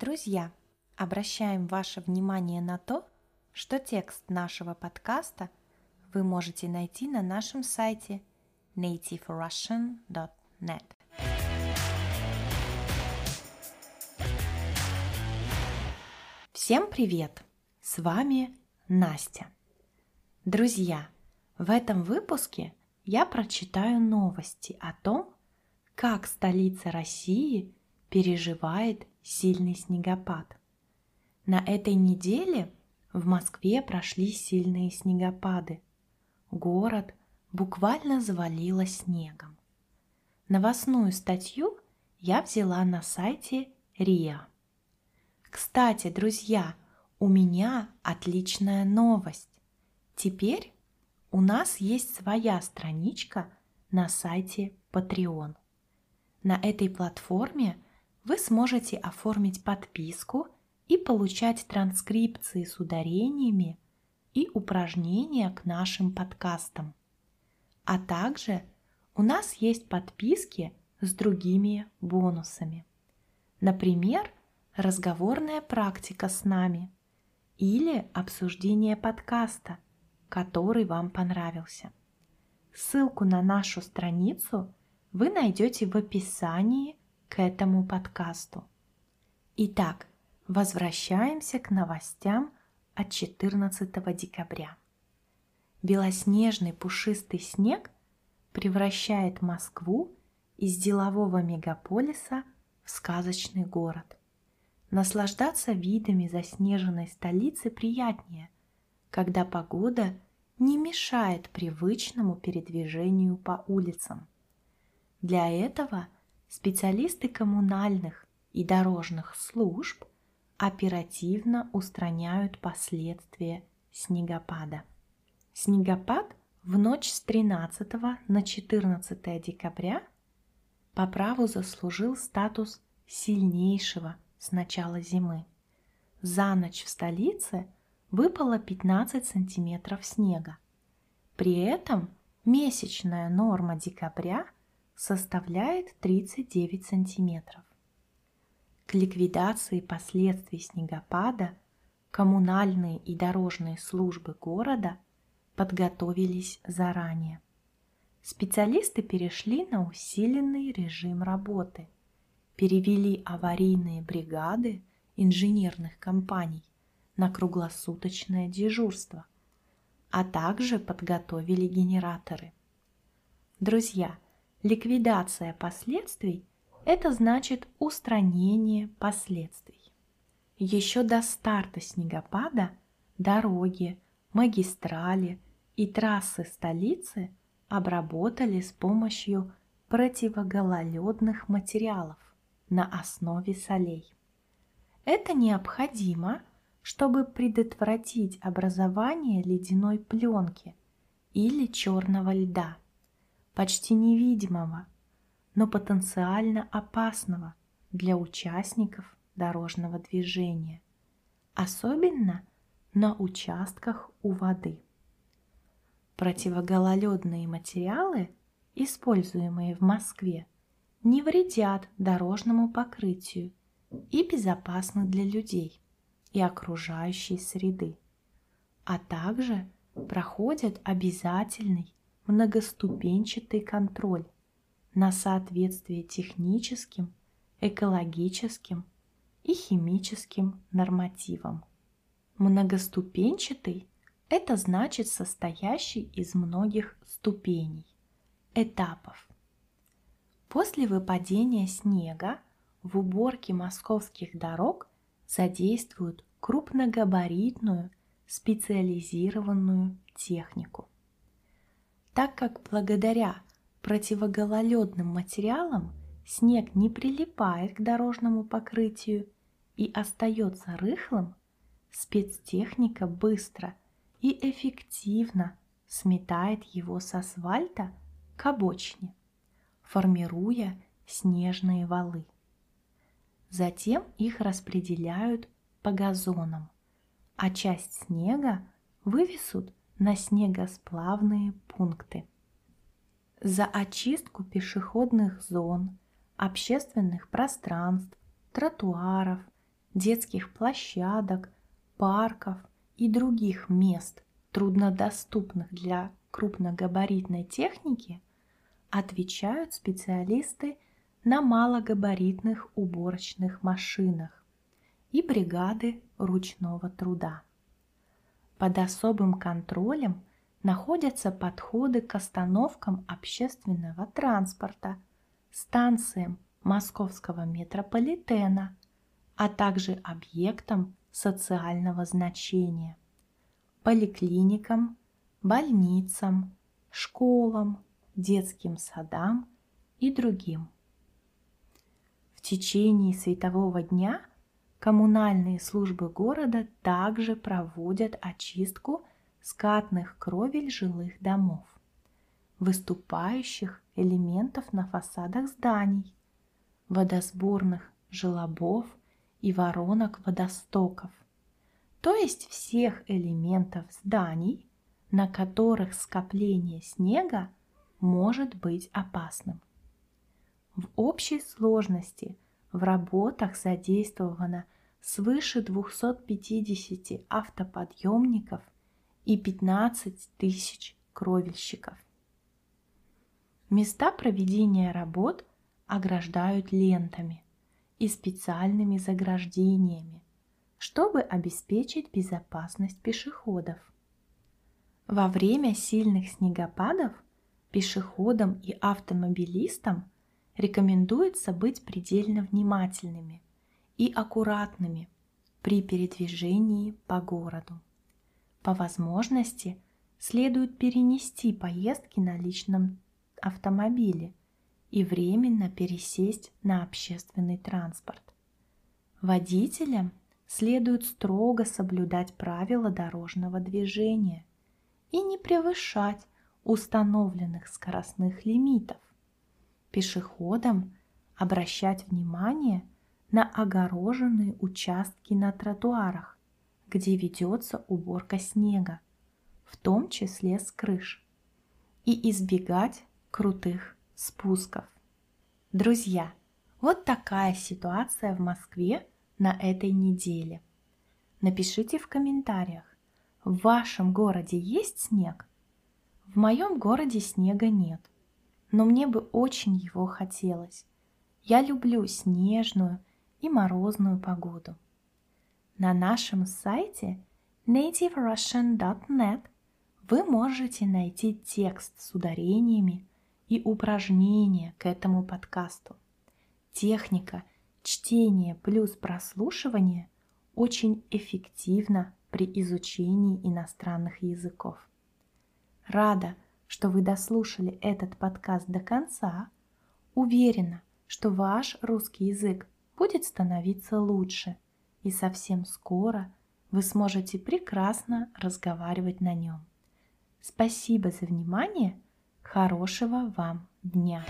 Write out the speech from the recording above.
Друзья, обращаем ваше внимание на то, что текст нашего подкаста вы можете найти на нашем сайте nativerussian.net. Всем привет! С вами Настя. Друзья, в этом выпуске я прочитаю новости о том, как столица России переживает сильный снегопад. На этой неделе в Москве прошли сильные снегопады. Город буквально завалило снегом. Новостную статью я взяла на сайте РИА. Кстати, друзья, у меня отличная новость. Теперь у нас есть своя страничка на сайте Patreon. На этой платформе – вы сможете оформить подписку и получать транскрипции с ударениями и упражнения к нашим подкастам. А также у нас есть подписки с другими бонусами. Например, разговорная практика с нами или обсуждение подкаста, который вам понравился. Ссылку на нашу страницу вы найдете в описании к этому подкасту. Итак, возвращаемся к новостям от 14 декабря. Белоснежный пушистый снег превращает Москву из делового мегаполиса в сказочный город. Наслаждаться видами заснеженной столицы приятнее, когда погода не мешает привычному передвижению по улицам. Для этого – специалисты коммунальных и дорожных служб оперативно устраняют последствия снегопада. Снегопад в ночь с 13 на 14 декабря по праву заслужил статус сильнейшего с начала зимы. За ночь в столице выпало 15 сантиметров снега. При этом месячная норма декабря – составляет 39 сантиметров. К ликвидации последствий снегопада коммунальные и дорожные службы города подготовились заранее. Специалисты перешли на усиленный режим работы, перевели аварийные бригады инженерных компаний на круглосуточное дежурство, а также подготовили генераторы. Друзья, Ликвидация последствий – это значит устранение последствий. Еще до старта снегопада дороги, магистрали и трассы столицы обработали с помощью противогололедных материалов на основе солей. Это необходимо, чтобы предотвратить образование ледяной пленки или черного льда – почти невидимого, но потенциально опасного для участников дорожного движения, особенно на участках у воды. Противогололедные материалы, используемые в Москве, не вредят дорожному покрытию и безопасны для людей и окружающей среды, а также проходят обязательный многоступенчатый контроль на соответствие техническим, экологическим и химическим нормативам. Многоступенчатый – это значит состоящий из многих ступеней, этапов. После выпадения снега в уборке московских дорог задействуют крупногабаритную специализированную технику так как благодаря противогололедным материалам снег не прилипает к дорожному покрытию и остается рыхлым, спецтехника быстро и эффективно сметает его с асфальта к обочине, формируя снежные валы. Затем их распределяют по газонам, а часть снега вывезут на снегосплавные пункты. За очистку пешеходных зон, общественных пространств, тротуаров, детских площадок, парков и других мест, труднодоступных для крупногабаритной техники, отвечают специалисты на малогабаритных уборочных машинах и бригады ручного труда. Под особым контролем находятся подходы к остановкам общественного транспорта, станциям московского метрополитена, а также объектам социального значения, поликлиникам, больницам, школам, детским садам и другим. В течение светового дня коммунальные службы города также проводят очистку скатных кровель жилых домов, выступающих элементов на фасадах зданий, водосборных желобов и воронок водостоков, то есть всех элементов зданий, на которых скопление снега может быть опасным. В общей сложности в работах задействовано свыше 250 автоподъемников и 15 тысяч кровельщиков. Места проведения работ ограждают лентами и специальными заграждениями, чтобы обеспечить безопасность пешеходов. Во время сильных снегопадов пешеходам и автомобилистам рекомендуется быть предельно внимательными и аккуратными при передвижении по городу. По возможности следует перенести поездки на личном автомобиле и временно пересесть на общественный транспорт. Водителям следует строго соблюдать правила дорожного движения и не превышать установленных скоростных лимитов. Пешеходам обращать внимание на огороженные участки на тротуарах, где ведется уборка снега, в том числе с крыш, и избегать крутых спусков. Друзья, вот такая ситуация в Москве на этой неделе. Напишите в комментариях, в вашем городе есть снег? В моем городе снега нет, но мне бы очень его хотелось. Я люблю снежную и морозную погоду. На нашем сайте nativerussian.net вы можете найти текст с ударениями и упражнения к этому подкасту. Техника чтения плюс прослушивания очень эффективна при изучении иностранных языков. Рада, что вы дослушали этот подкаст до конца. Уверена, что ваш русский язык будет становиться лучше, и совсем скоро вы сможете прекрасно разговаривать на нем. Спасибо за внимание – Хорошего вам дня!